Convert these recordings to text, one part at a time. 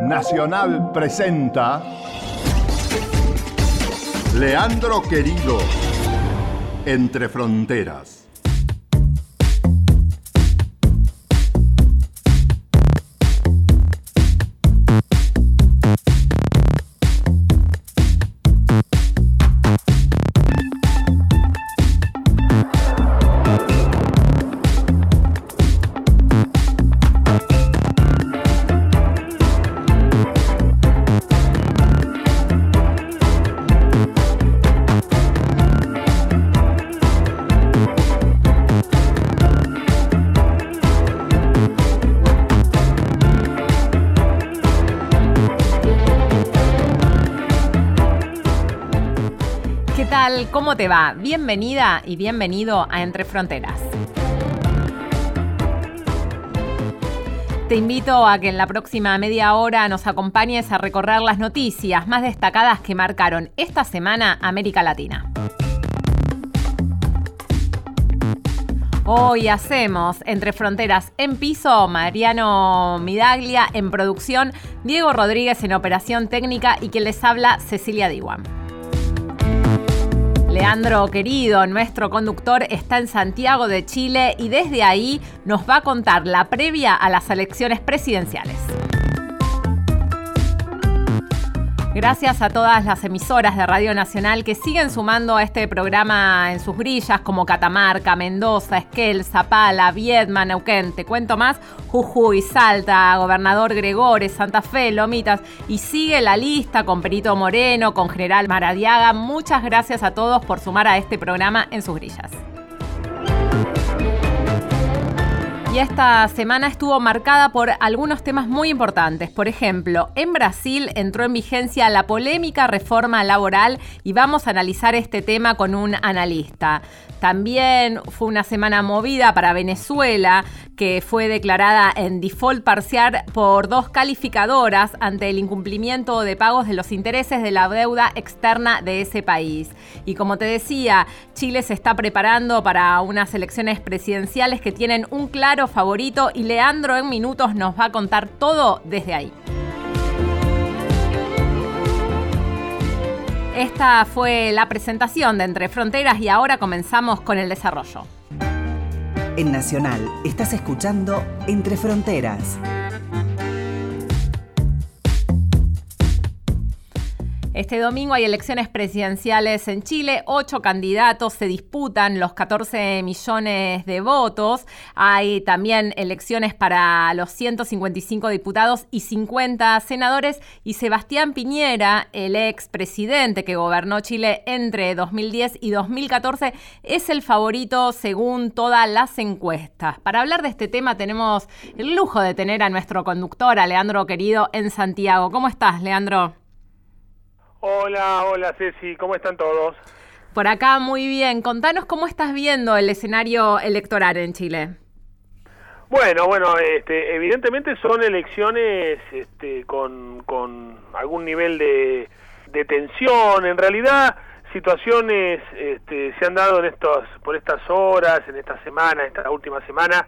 Nacional presenta Leandro Querido, Entre Fronteras. ¿Cómo te va? Bienvenida y bienvenido a Entre Fronteras. Te invito a que en la próxima media hora nos acompañes a recorrer las noticias más destacadas que marcaron esta semana América Latina. Hoy hacemos Entre Fronteras en piso, Mariano Midaglia en producción, Diego Rodríguez en operación técnica y quien les habla Cecilia Diwan. Leandro querido, nuestro conductor, está en Santiago de Chile y desde ahí nos va a contar la previa a las elecciones presidenciales. Gracias a todas las emisoras de Radio Nacional que siguen sumando a este programa en sus grillas como Catamarca, Mendoza, Esquel, Zapala, Viedma, Neuquén. Te cuento más, Jujuy, Salta, Gobernador Gregores, Santa Fe, Lomitas. Y sigue la lista con Perito Moreno, con General Maradiaga. Muchas gracias a todos por sumar a este programa en sus grillas. Y esta semana estuvo marcada por algunos temas muy importantes. Por ejemplo, en Brasil entró en vigencia la polémica reforma laboral y vamos a analizar este tema con un analista. También fue una semana movida para Venezuela, que fue declarada en default parcial por dos calificadoras ante el incumplimiento de pagos de los intereses de la deuda externa de ese país. Y como te decía, Chile se está preparando para unas elecciones presidenciales que tienen un claro favorito y Leandro en minutos nos va a contar todo desde ahí. Esta fue la presentación de Entre Fronteras y ahora comenzamos con el desarrollo. En Nacional estás escuchando Entre Fronteras. Este domingo hay elecciones presidenciales en Chile. Ocho candidatos se disputan los 14 millones de votos. Hay también elecciones para los 155 diputados y 50 senadores. Y Sebastián Piñera, el ex presidente que gobernó Chile entre 2010 y 2014, es el favorito según todas las encuestas. Para hablar de este tema tenemos el lujo de tener a nuestro conductor, a Leandro Querido, en Santiago. ¿Cómo estás, Leandro? Hola, hola Ceci, ¿cómo están todos? Por acá muy bien. Contanos cómo estás viendo el escenario electoral en Chile. Bueno, bueno, este, evidentemente son elecciones este, con, con algún nivel de, de tensión. En realidad, situaciones este, se han dado en estos, por estas horas, en esta semana, esta última semana,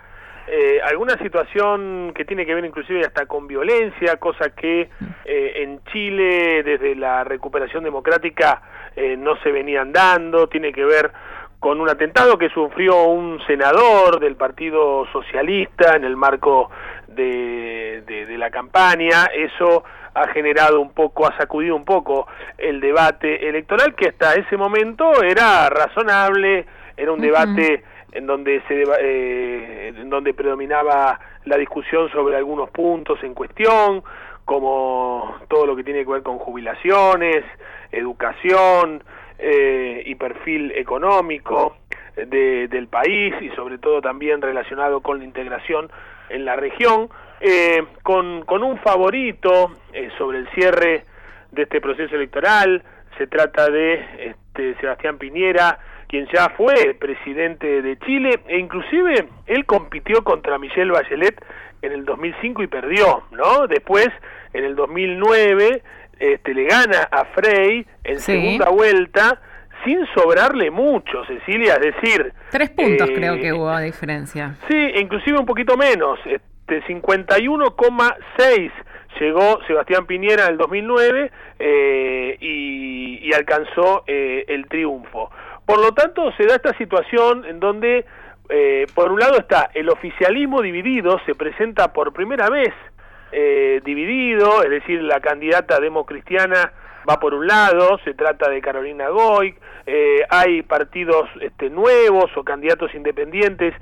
eh, alguna situación que tiene que ver inclusive hasta con violencia, cosa que eh, en Chile desde la recuperación democrática eh, no se venían dando, tiene que ver con un atentado que sufrió un senador del Partido Socialista en el marco de, de la campaña, eso ha generado un poco, ha sacudido un poco el debate electoral que hasta ese momento era razonable, era un debate en donde se eh, en donde predominaba la discusión sobre algunos puntos en cuestión como todo lo que tiene que ver con jubilaciones educación eh, y perfil económico de, del país y sobre todo también relacionado con la integración en la región eh, con, con un favorito eh, sobre el cierre de este proceso electoral. Se trata de este, Sebastián Piñera quien ya fue presidente de Chile e inclusive él compitió contra Michelle Bachelet en el 2005 y perdió, ¿no? Después, en el 2009, este, le gana a Frey en segunda vuelta sin sobrarle mucho, Cecilia, es decir... Tres puntos creo que eh, hubo a diferencia. Sí, inclusive un poquito menos. este 51,6 llegó Sebastián Piñera en el 2009 eh, y, y, alcanzó eh, el triunfo. Por lo tanto, se da esta situación en donde, eh, por un lado está el oficialismo dividido, se presenta por primera vez eh, dividido, es decir, la candidata democristiana va por un lado, se trata de Carolina Goy, eh, hay partidos este, nuevos o candidatos independientes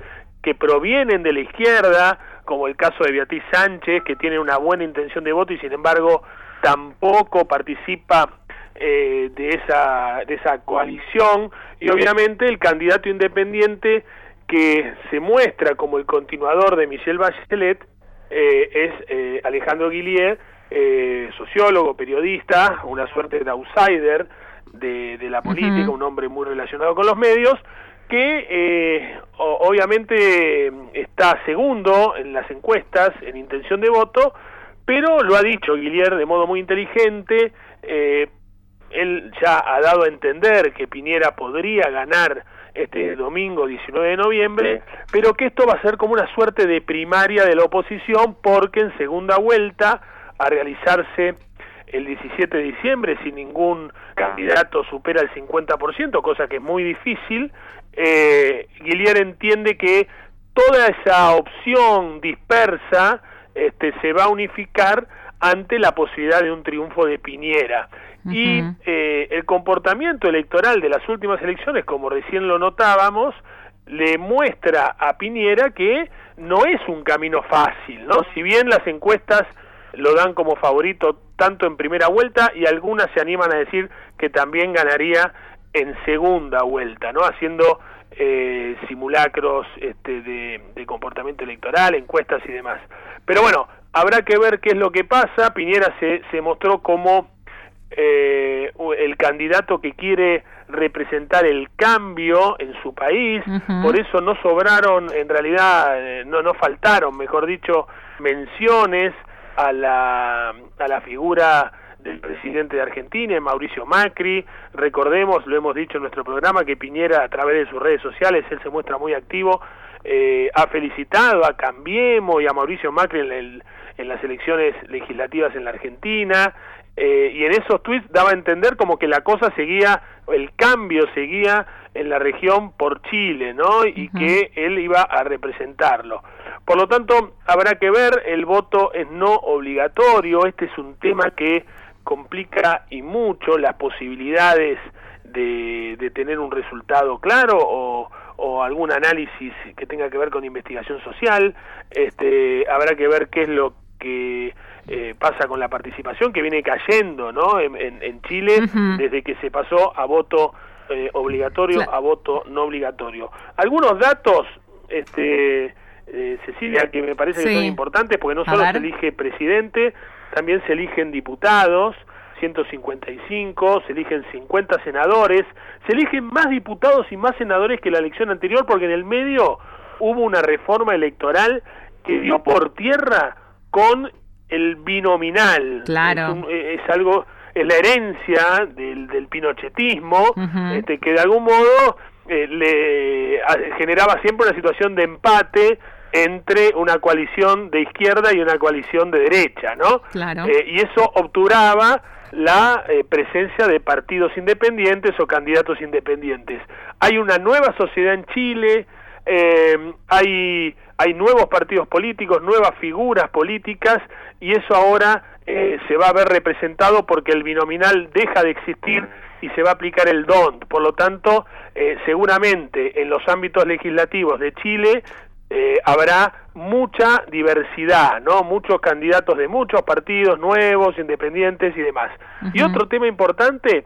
que provienen de la izquierda, como el caso de Beatriz Sánchez, que tiene una buena intención de voto y sin embargo tampoco participa eh, de, esa, de esa coalición, y obviamente el candidato independiente que se muestra como el continuador de Michelle Bachelet eh, es eh, Alejandro Guillier, eh, sociólogo, periodista, una suerte de outsider de, de la política, un hombre muy relacionado con los medios, que eh, obviamente está segundo en las encuestas en intención de voto, pero lo ha dicho Guillier de modo muy inteligente, eh, él ya ha dado a entender que Piñera podría ganar este domingo 19 de noviembre, pero que esto va a ser como una suerte de primaria de la oposición porque en segunda vuelta a realizarse el 17 de diciembre si ningún candidato supera el 50%, cosa que es muy difícil, eh, Guillier entiende que toda esa opción dispersa este, se va a unificar ante la posibilidad de un triunfo de Piñera. Y eh, el comportamiento electoral de las últimas elecciones, como recién lo notábamos, le muestra a Piñera que no es un camino fácil, ¿no? Si bien las encuestas lo dan como favorito tanto en primera vuelta y algunas se animan a decir que también ganaría en segunda vuelta, ¿no? Haciendo eh, simulacros este, de, de comportamiento electoral, encuestas y demás. Pero bueno, habrá que ver qué es lo que pasa. Piñera se, se mostró como eh, el candidato que quiere representar el cambio en su país, por eso no sobraron, en realidad eh, no, no faltaron, mejor dicho, menciones a la, a la figura del presidente de Argentina, Mauricio Macri. Recordemos, lo hemos dicho en nuestro programa, que Piñera a través de sus redes sociales, él se muestra muy activo, eh, ha felicitado a Cambiemos y a Mauricio Macri en, el, en las elecciones legislativas en la Argentina, eh, y en esos tweets daba a entender como que la cosa seguía, el cambio seguía en la región por Chile, ¿no? Y que él iba a representarlo. Por lo tanto, habrá que ver, el voto es no obligatorio, este es un tema que complica y mucho las posibilidades de, de tener un resultado claro o, o algún análisis que tenga que ver con investigación social, este, habrá que ver qué es lo que eh, pasa con la participación que viene cayendo ¿no? en, en, Chile desde que se pasó a voto eh, obligatorio a voto no obligatorio. Algunos datos, este, eh, Cecilia, que me parece que son importantes porque no solo se elige presidente, también se eligen diputados, 155, se eligen 50 senadores, se eligen más diputados y más senadores que la elección anterior porque en el medio hubo una reforma electoral que dio por tierra con el binominal. Claro. Es, algo, es la herencia del, del pinochetismo, este, que de algún modo eh, le generaba siempre una situación de empate entre una coalición de izquierda y una coalición de derecha, ¿no? Claro. Eh, y eso obturaba la eh, presencia de partidos independientes o candidatos independientes. Hay una nueva sociedad en Chile, hay hay nuevos partidos políticos, nuevas figuras políticas y eso ahora eh, se va a ver representado porque el binominal deja de existir y se va a aplicar el DONT. Por lo tanto, eh, seguramente en los ámbitos legislativos de Chile eh, habrá mucha diversidad, ¿no? Muchos candidatos de muchos partidos nuevos, independientes y demás. Y otro tema importante,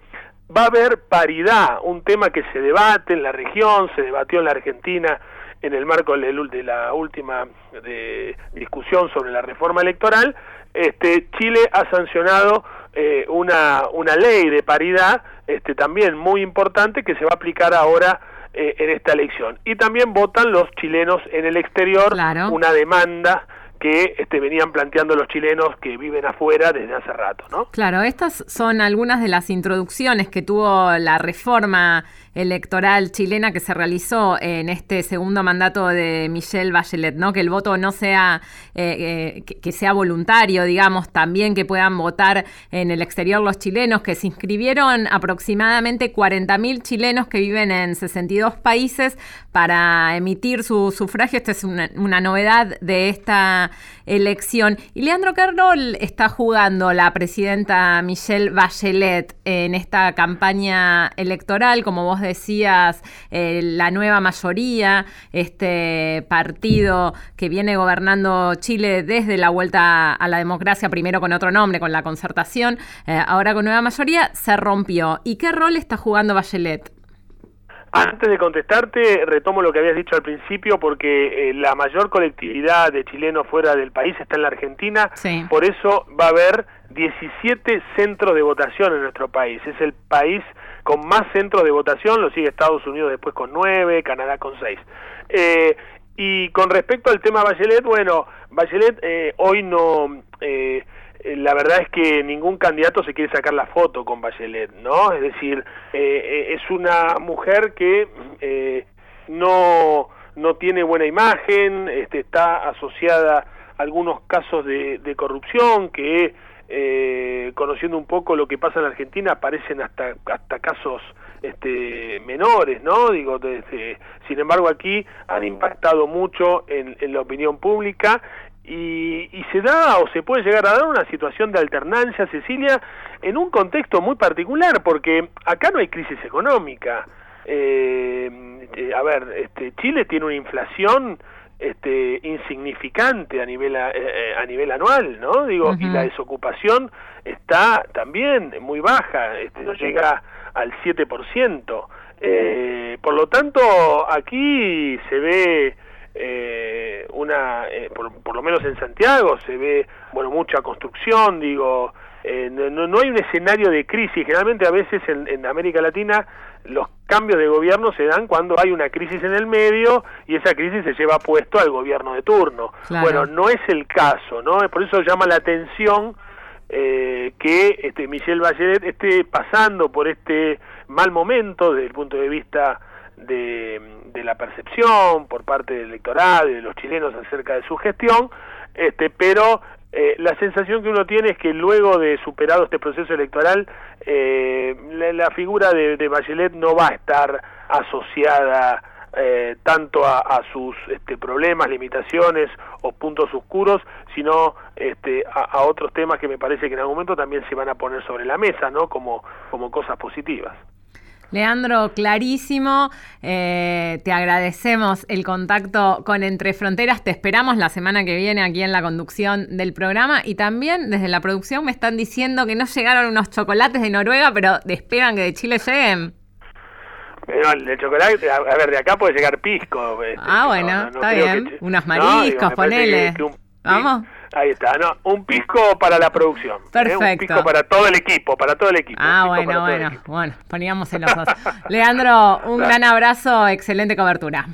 va a haber paridad, un tema que se debate en la región, se debatió en la Argentina en el marco de la última de discusión sobre la reforma electoral, este, Chile ha sancionado eh, una, una ley de paridad este, también muy importante que se va a aplicar ahora eh, en esta elección. Y también votan los chilenos en el exterior una demanda que este, venían planteando los chilenos que viven afuera desde hace rato, ¿no? Claro, estas son algunas de las introducciones que tuvo la reforma electoral chilena que se realizó en este segundo mandato de Michelle Bachelet, ¿no? Que el voto no sea, eh, eh, que, sea voluntario, digamos, también que puedan votar en el exterior los chilenos, que se inscribieron aproximadamente 40.000 chilenos que viven en 62 países para emitir su sufragio. Esta es una, una novedad de esta elección. Y Leandro, ¿qué rol está jugando la presidenta Michelle Bachelet en esta campaña electoral? Como vos decías, eh, la nueva mayoría, este partido que viene gobernando Chile desde la vuelta a la democracia, primero con otro nombre, con la concertación, eh, ahora con nueva mayoría, se rompió. ¿Y qué rol está jugando Bachelet? Antes de contestarte, retomo lo que habías dicho al principio, porque eh, la mayor colectividad de chilenos fuera del país está en la Argentina, por eso va a haber 17 centros de votación en nuestro país. Es el país con más centros de votación, lo sigue Estados Unidos después con 9, Canadá con 6. Eh, y con respecto al tema Bachelet, bueno, Bachelet eh, hoy no... Eh, eh, la verdad es que ningún candidato se quiere sacar la foto con Bachelet, ¿no? Es decir, eh, eh, es una mujer que no, no tiene buena imagen, este, está asociada a algunos casos de, de corrupción que, conociendo un poco lo que pasa en Argentina, aparecen hasta, hasta casos este, menores, ¿no? Digo, desde, sin embargo aquí han impactado mucho en, en la opinión pública y, y, se da o se puede llegar a dar una situación de alternancia, Cecilia, en un contexto muy particular, porque acá no hay crisis económica. Eh, eh a ver, este, Chile tiene una inflación este, insignificante a nivel a, eh, a nivel anual, ¿no? Digo, y la desocupación está también muy baja, este, no llega al 7%. Eh, por lo tanto, aquí se ve eh, una, eh, por, por, lo menos en Santiago se ve, bueno, mucha construcción, digo, eh, no, no, hay un escenario de crisis, generalmente a veces en, en, América Latina los cambios de gobierno se dan cuando hay una crisis en el medio y esa crisis se lleva puesto al gobierno de turno. Bueno, no es el caso, ¿no? Por eso llama la atención eh, que este, Michelle Bachelet esté pasando por este mal momento desde el punto de vista de, de la percepción por parte del electorado y de los chilenos acerca de su gestión, este, pero eh, la sensación que uno tiene es que luego de superado este proceso electoral, eh, la, figura de, de, Bachelet no va a estar asociada eh, tanto a, sus este, problemas, limitaciones o puntos oscuros, sino este, a, a, otros temas que me parece que en algún momento también se van a poner sobre la mesa, ¿no? Como, como cosas positivas. Leandro, clarísimo. Eh, te agradecemos el contacto con Entre Fronteras. Te esperamos la semana que viene aquí en la conducción del programa. Y también desde la producción me están diciendo que no llegaron unos chocolates de Noruega, pero esperan que de Chile lleguen. el chocolate, a ver, de acá puede llegar pisco. Este, ah, bueno, no, no está bien. Que, Unos mariscos, no, ponele. Que un, Vamos. Ahí está, no, un pisco para la producción. Perfecto. ¿eh? Un pisco para todo el equipo, para todo el equipo. Ah, bueno, bueno, bueno, poníamos en los dos. Leandro, un gran abrazo, excelente cobertura.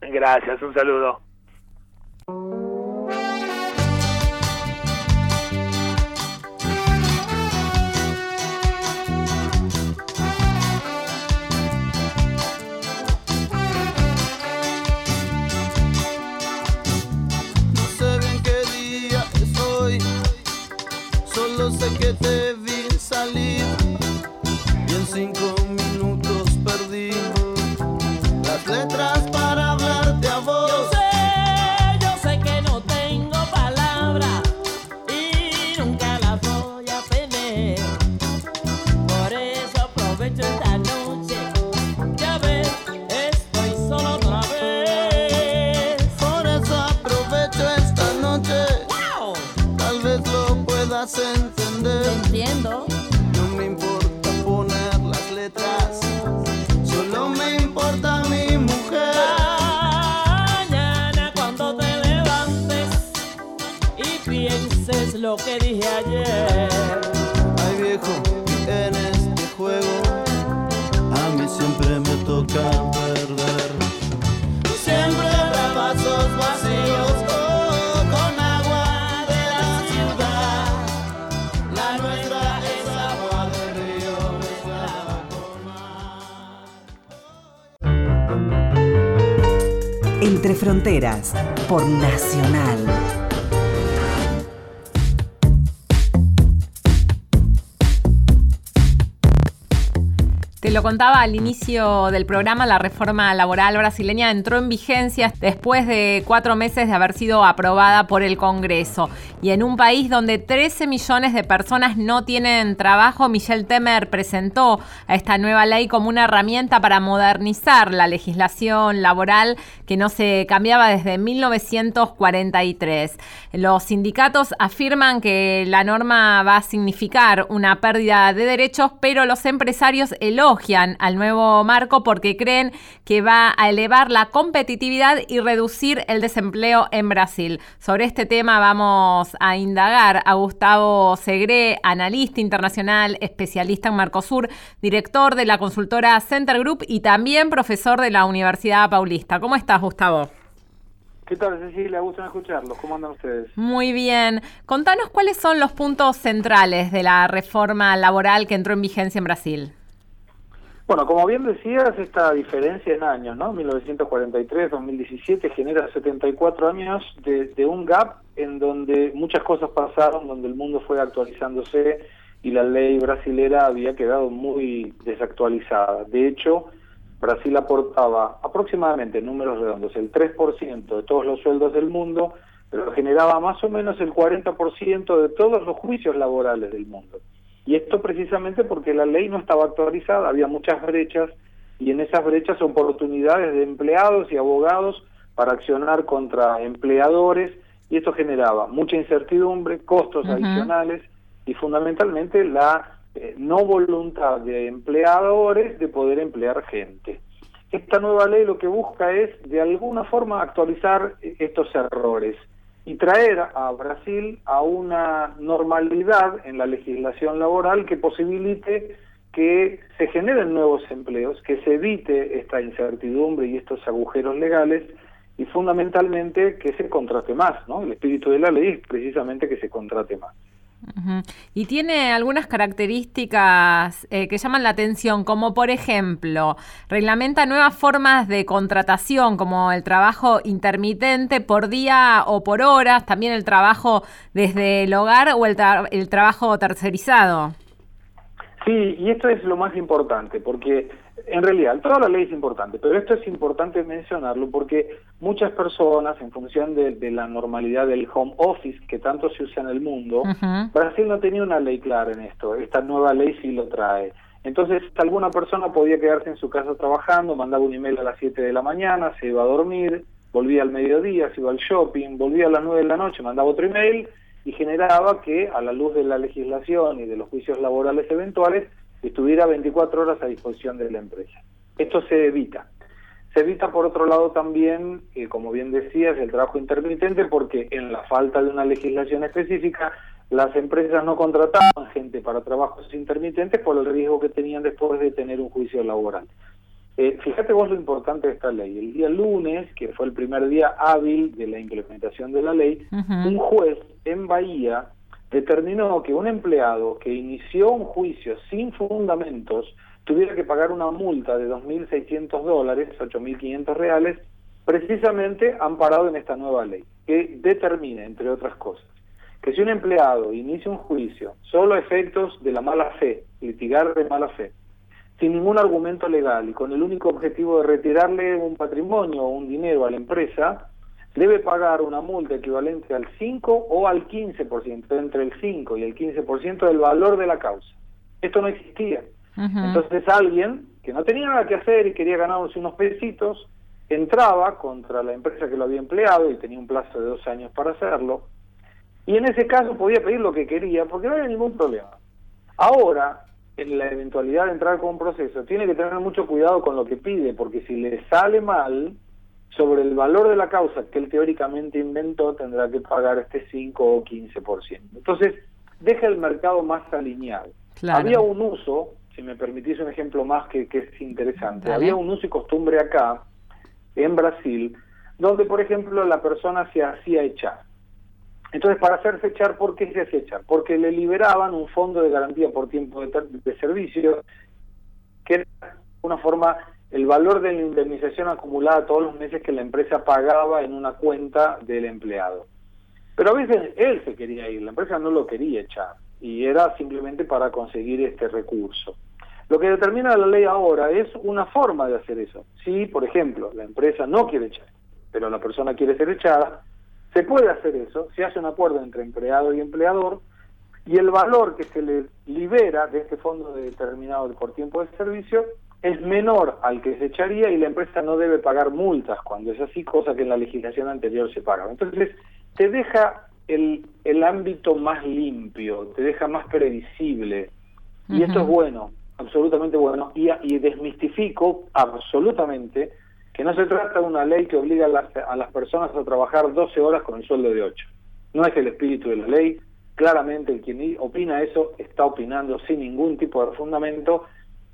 Gracias, un saludo. Entre Fronteras, por Nacional. Te lo contaba al inicio del programa, la reforma laboral brasileña entró en vigencia después de cuatro meses de haber sido aprobada por el Congreso. Y en un país donde 13 millones de personas no tienen trabajo, Michel Temer presentó a esta nueva ley como una herramienta para modernizar la legislación laboral que no se cambiaba desde 1943. Los sindicatos afirman que la norma va a significar una pérdida de derechos, pero los empresarios elogian al nuevo marco porque creen que va a elevar la competitividad y reducir el desempleo en Brasil. Sobre este tema vamos a indagar a Gustavo Segre, analista internacional, especialista en Marcosur, director de la consultora Center Group y también profesor de la Universidad Paulista. ¿Cómo estás, Gustavo? ¿Qué tal, Cecilia? Gusto en escucharlos. ¿Cómo andan ustedes? Muy bien. Contanos cuáles son los puntos centrales de la reforma laboral que entró en vigencia en Brasil. Bueno, como bien decías, esta diferencia en años, ¿no? 1943-2017 genera 74 años de, de, un gap en donde muchas cosas pasaron, donde el mundo fue actualizándose y la ley brasilera había quedado muy desactualizada. De hecho, Brasil aportaba aproximadamente, en números redondos, el 3% de todos los sueldos del mundo, pero generaba más o menos el 40% de todos los juicios laborales del mundo. Y esto precisamente porque la ley no estaba actualizada, había muchas brechas y en esas brechas oportunidades de empleados y abogados para accionar contra empleadores y esto generaba mucha incertidumbre, costos uh -huh. adicionales y fundamentalmente la eh, no voluntad de empleadores de poder emplear gente. Esta nueva ley lo que busca es de alguna forma actualizar estos errores y traer a Brasil a una normalidad en la legislación laboral que posibilite que se generen nuevos empleos, que se evite esta incertidumbre y estos agujeros legales y fundamentalmente que se contrate más, ¿no? El espíritu de la ley es precisamente que se contrate más. Y tiene algunas características eh, que llaman la atención, como por ejemplo, reglamenta nuevas formas de contratación, como el trabajo intermitente por día o por horas, también el trabajo desde el hogar o el, el trabajo tercerizado. Sí, y esto es lo más importante, porque en realidad toda la ley es importante, pero esto es importante mencionarlo porque muchas personas, en función de, de la normalidad del home office que tanto se usa en el mundo, uh -huh. Brasil no tenía una ley clara en esto, esta nueva ley sí lo trae. Entonces, alguna persona podía quedarse en su casa trabajando, mandaba un email a las 7 de la mañana, se iba a dormir, volvía al mediodía, se iba al shopping, volvía a las 9 de la noche, mandaba otro email y generaba que, a la luz de la legislación y de los juicios laborales eventuales, estuviera 24 horas a disposición de la empresa. Esto se evita. Se evita, por otro lado, también, eh, como bien decías, el trabajo intermitente, porque en la falta de una legislación específica, las empresas no contrataban gente para trabajos intermitentes por el riesgo que tenían después de tener un juicio laboral. Eh, fíjate vos lo importante de esta ley. El día lunes, que fue el primer día hábil de la implementación de la ley, uh -huh. un juez en Bahía determinó que un empleado que inició un juicio sin fundamentos tuviera que pagar una multa de 2.600 dólares, 8.500 reales, precisamente amparado en esta nueva ley, que determina, entre otras cosas, que si un empleado inicia un juicio solo a efectos de la mala fe, litigar de mala fe, sin ningún argumento legal y con el único objetivo de retirarle un patrimonio o un dinero a la empresa, debe pagar una multa equivalente al 5 o al 15%, entre el 5 y el 15% del valor de la causa. Esto no existía. Uh -huh. Entonces alguien que no tenía nada que hacer y quería ganarse unos pesitos, entraba contra la empresa que lo había empleado y tenía un plazo de dos años para hacerlo, y en ese caso podía pedir lo que quería porque no había ningún problema. Ahora, en la eventualidad de entrar con un proceso, tiene que tener mucho cuidado con lo que pide, porque si le sale mal, sobre el valor de la causa que él teóricamente inventó, tendrá que pagar este 5 o 15%. Entonces, deja el mercado más alineado. Claro. Había un uso, si me permitís un ejemplo más que, que es interesante, Dale. había un uso y costumbre acá, en Brasil, donde, por ejemplo, la persona se hacía echar. Entonces, para hacerse echar, ¿por qué se hacía echar? Porque le liberaban un fondo de garantía por tiempo de, de servicio, que era una forma el valor de la indemnización acumulada todos los meses que la empresa pagaba en una cuenta del empleado. Pero a veces él se quería ir, la empresa no lo quería echar y era simplemente para conseguir este recurso. Lo que determina la ley ahora es una forma de hacer eso. Si, por ejemplo, la empresa no quiere echar, pero la persona quiere ser echada, se puede hacer eso, se hace un acuerdo entre empleado y empleador y el valor que se le libera de este fondo determinado por tiempo de servicio es menor al que se echaría y la empresa no debe pagar multas cuando es así, cosa que en la legislación anterior se pagaba. Entonces, te deja el, el ámbito más limpio, te deja más previsible. Y esto es bueno, absolutamente bueno, y, y desmistifico absolutamente que no se trata de una ley que obliga a las, a las personas a trabajar 12 horas con el sueldo de 8. No es el espíritu de la ley, claramente el quien opina eso está opinando sin ningún tipo de fundamento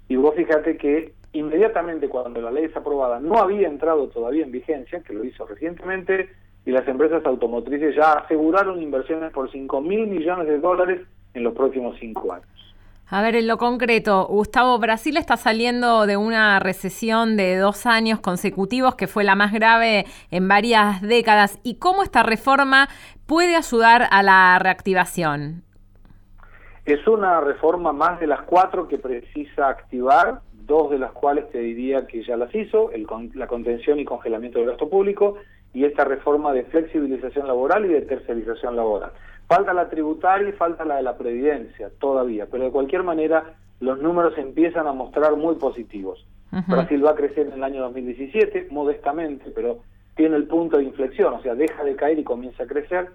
y vos fíjate que inmediatamente cuando la ley es aprobada no había entrado todavía en vigencia, que lo hizo recientemente, y las empresas automotrices ya aseguraron inversiones por 5 mil millones de dólares en los próximos cinco años. A ver, en lo concreto, Gustavo, Brasil está saliendo de una recesión de dos años consecutivos que fue la más grave en varias décadas. ¿Y cómo esta reforma puede ayudar a la reactivación? Es una reforma más de las cuatro que precisa activar, dos de las cuales te diría que ya las hizo, el, la contención y congelamiento del gasto público y esta reforma de flexibilización laboral y de tercerización laboral. Falta la tributaria y falta la de la previdencia todavía, pero de cualquier manera los números empiezan a mostrar muy positivos. Brasil va a crecer en el año 2017, modestamente, pero tiene el punto de inflexión, o sea, deja de caer y comienza a crecer.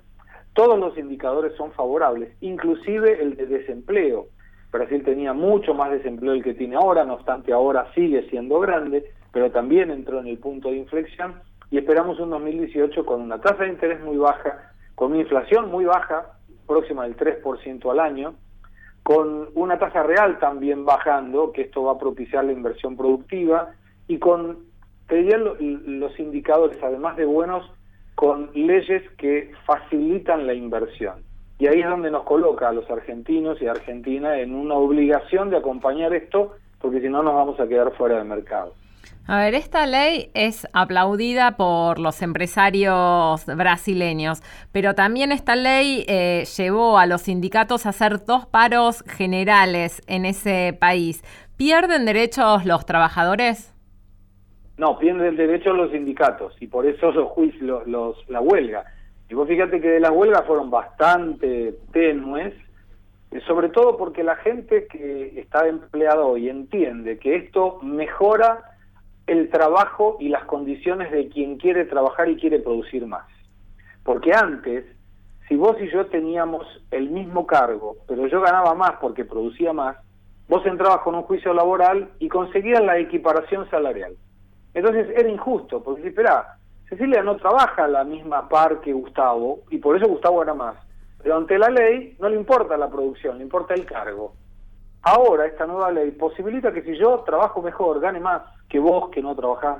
Todos los indicadores son favorables, inclusive el de desempleo. Brasil tenía mucho más desempleo del que tiene ahora, no obstante ahora sigue siendo grande, pero también entró en el punto de inflexión y esperamos un 2018 con una tasa de interés muy baja, con una inflación muy baja, próxima del 3% al año, con una tasa real también bajando, que esto va a propiciar la inversión productiva, y con, te diría, los indicadores, además de buenos, con leyes que facilitan la inversión. Y ahí es donde nos coloca a los argentinos y a Argentina en una obligación de acompañar esto, porque si no nos vamos a quedar fuera del mercado. A ver, esta ley es aplaudida por los empresarios brasileños, pero también esta ley eh, llevó a los sindicatos a hacer dos paros generales en ese país. ¿Pierden derechos los trabajadores? No, pierden derechos los sindicatos y por eso los juicios, los, la huelga. Y vos fíjate que las huelgas fueron bastante tenues, eh, sobre todo porque la gente que está empleada hoy entiende que esto mejora el trabajo y las condiciones de quien quiere trabajar y quiere producir más. Porque antes, si vos y yo teníamos el mismo cargo, pero yo ganaba más porque producía más, vos entrabas con un juicio laboral y conseguías la equiparación salarial. Entonces era injusto, porque espera, Cecilia no trabaja la misma par que Gustavo, y por eso Gustavo era más. Pero ante la ley no le importa la producción, le importa el cargo. Ahora esta nueva ley posibilita que si yo trabajo mejor, gane más que vos que no trabajás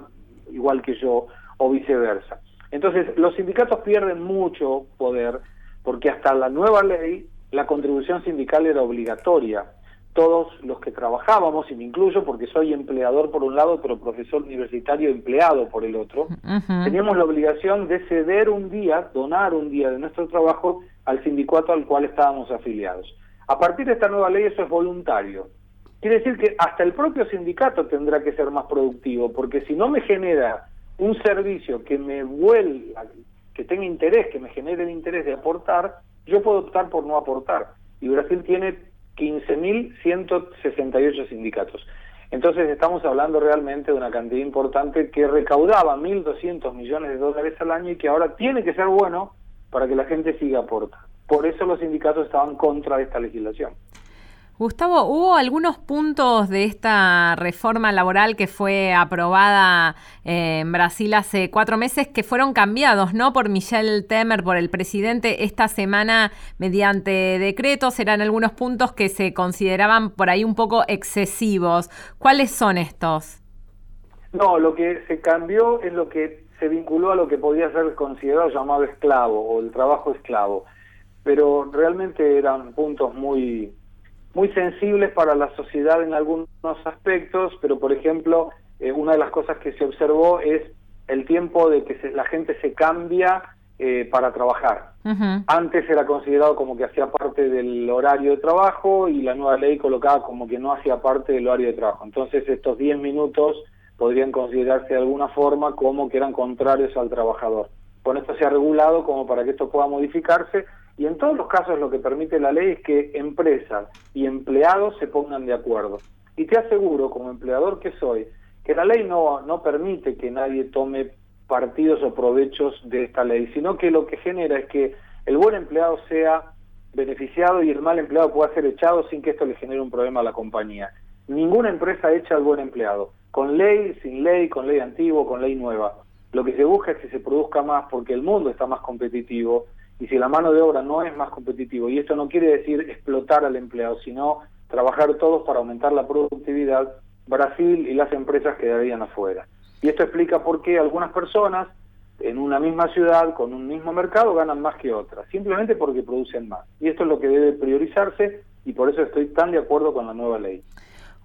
igual que yo o viceversa. Entonces los sindicatos pierden mucho poder porque hasta la nueva ley la contribución sindical era obligatoria. Todos los que trabajábamos, y me incluyo porque soy empleador por un lado, pero profesor universitario empleado por el otro, teníamos la obligación de ceder un día, donar un día de nuestro trabajo al sindicato al cual estábamos afiliados. A partir de esta nueva ley eso es voluntario. Quiere decir que hasta el propio sindicato tendrá que ser más productivo, porque si no me genera un servicio que me vuelva, que tenga interés, que me genere el interés de aportar, yo puedo optar por no aportar. Y Brasil tiene 15.168 sindicatos. Entonces estamos hablando realmente de una cantidad importante que recaudaba 1.200 millones de dólares al año y que ahora tiene que ser bueno para que la gente siga aportando. Por eso los sindicatos estaban contra esta legislación. Gustavo, hubo algunos puntos de esta reforma laboral que fue aprobada eh, en Brasil hace cuatro meses que fueron cambiados, ¿no? Por Michel Temer, por el presidente, esta semana mediante decretos. Eran algunos puntos que se consideraban por ahí un poco excesivos. ¿Cuáles son estos? No, lo que se cambió es lo que se vinculó a lo que podía ser considerado llamado esclavo o el trabajo esclavo pero realmente eran puntos muy muy sensibles para la sociedad en algunos aspectos, pero por ejemplo eh, una de las cosas que se observó es el tiempo de que se- la gente se cambia eh, para trabajar. Antes era considerado como que hacía parte del horario de trabajo y la nueva ley colocaba como que no hacía parte del horario de trabajo. Entonces estos 10 minutos podrían considerarse de alguna forma como que eran contrarios al trabajador. Con esto se ha regulado como para que esto pueda modificarse y en todos los casos lo que permite la ley es que empresas y empleados se pongan de acuerdo. Y te aseguro, como empleador que soy, que la ley no, no permite que nadie tome partidos o provechos de esta ley, sino que lo que genera es que el buen empleado sea beneficiado y el mal empleado pueda ser echado sin que esto le genere un problema a la compañía. Ninguna empresa echa al buen empleado, con ley, sin ley, con ley antigua, con ley nueva. Lo que se busca es que se produzca más porque el mundo está más competitivo y si la mano de obra no es más competitivo, y esto no quiere decir explotar al empleado, sino trabajar todos para aumentar la productividad, Brasil y las empresas quedarían afuera. Y esto explica por qué algunas personas en una misma ciudad, con un mismo mercado, ganan más que otras, simplemente porque producen más. Y esto es lo que debe priorizarse y por eso estoy tan de acuerdo con la nueva ley.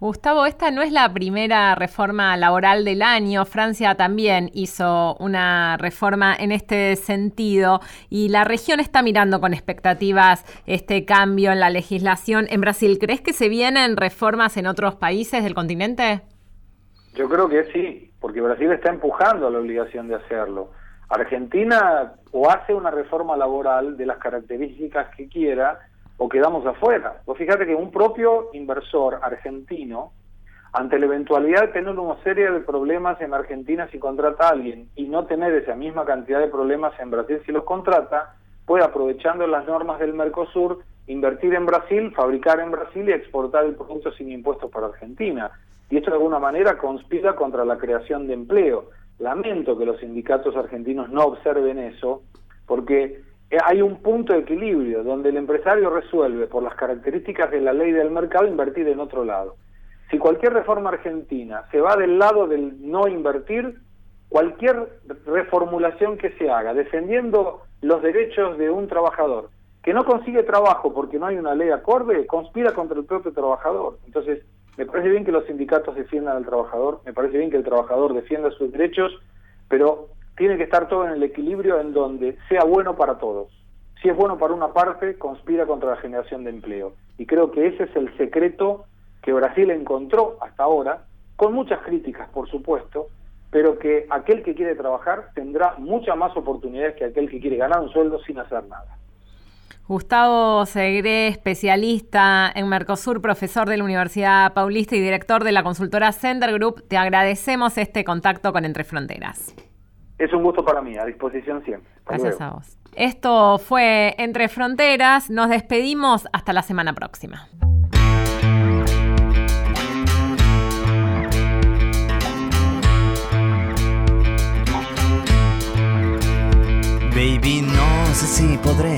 Gustavo, esta no es la primera reforma laboral del año. Francia también hizo una reforma en este sentido y la región está mirando con expectativas este cambio en la legislación. En Brasil, ¿crees que se vienen reformas en otros países del continente? Yo creo que sí, porque Brasil está empujando a la obligación de hacerlo. Argentina o hace una reforma laboral de las características que quiera o quedamos afuera. Vos fíjate que un propio inversor argentino, ante la eventualidad de tener una serie de problemas en Argentina si contrata a alguien y no tener esa misma cantidad de problemas en Brasil si los contrata, puede aprovechando las normas del Mercosur invertir en Brasil, fabricar en Brasil y exportar el producto sin impuestos para Argentina. Y esto de alguna manera conspira contra la creación de empleo. Lamento que los sindicatos argentinos no observen eso, porque hay un punto de equilibrio donde el empresario resuelve por las características de la ley del mercado invertir en otro lado. Si cualquier reforma argentina se va del lado del no invertir, cualquier reformulación que se haga defendiendo los derechos de un trabajador que no consigue trabajo porque no hay una ley acorde, conspira contra el propio trabajador. Entonces, me parece bien que los sindicatos defiendan al trabajador, me parece bien que el trabajador defienda sus derechos, pero tiene que estar todo en el equilibrio en donde sea bueno para todos. Si es bueno para una parte, conspira contra la generación de empleo. Y creo que ese es el secreto que Brasil encontró hasta ahora, con muchas críticas, por supuesto, pero que aquel que quiere trabajar tendrá muchas más oportunidades que aquel que quiere ganar un sueldo sin hacer nada. Gustavo Segre, especialista en Mercosur, profesor de la Universidad Paulista y director de la consultora Sender Group, te agradecemos este contacto con Entre Fronteras. Es un gusto para mí, a disposición siempre. Hasta Gracias luego. a vos. Esto fue Entre Fronteras. Nos despedimos hasta la semana próxima. Baby, no sé si podré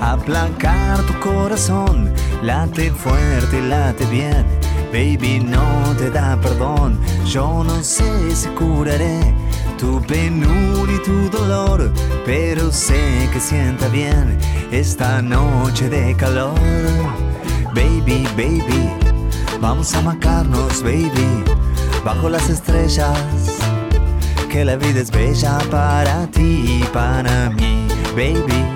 aplacar tu corazón. Late fuerte, late bien. Baby, no te da perdón. Yo no sé si curaré tu penuria y tu dolor, pero sé que sienta bien esta noche de calor. Baby, baby, vamos a macarnos, baby, bajo las estrellas que la vida es bella para ti y para mí, baby.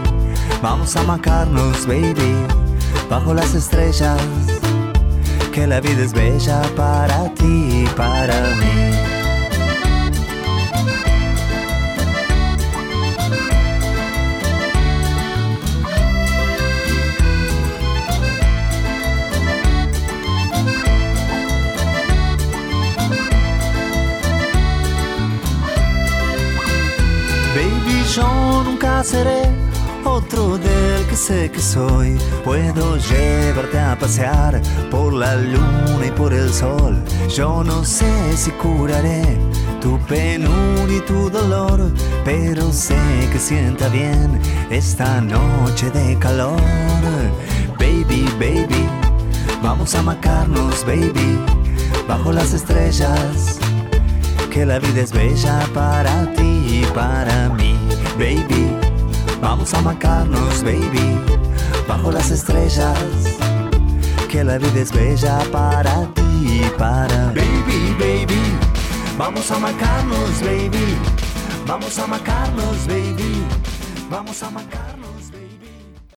Vamos a macarnos, baby, bajo las estrellas. Que la vida es bella para ti y para mí. Yo nunca seré otro del que sé que soy. Puedo llevarte a pasear por la luna y por el sol. Yo no sé si curaré tu penuria y tu dolor, pero sé que sienta bien esta noche de calor. Baby, baby, vamos a macarnos, baby, bajo las estrellas que la vida es bella para ti y para mí, baby. Vamos a macarnos, baby, bajo las estrellas. Que la vida es bella para ti y para. Baby, baby, Vamos a marcarnos, baby. Vamos a marcarnos, baby. Vamos a marcarnos.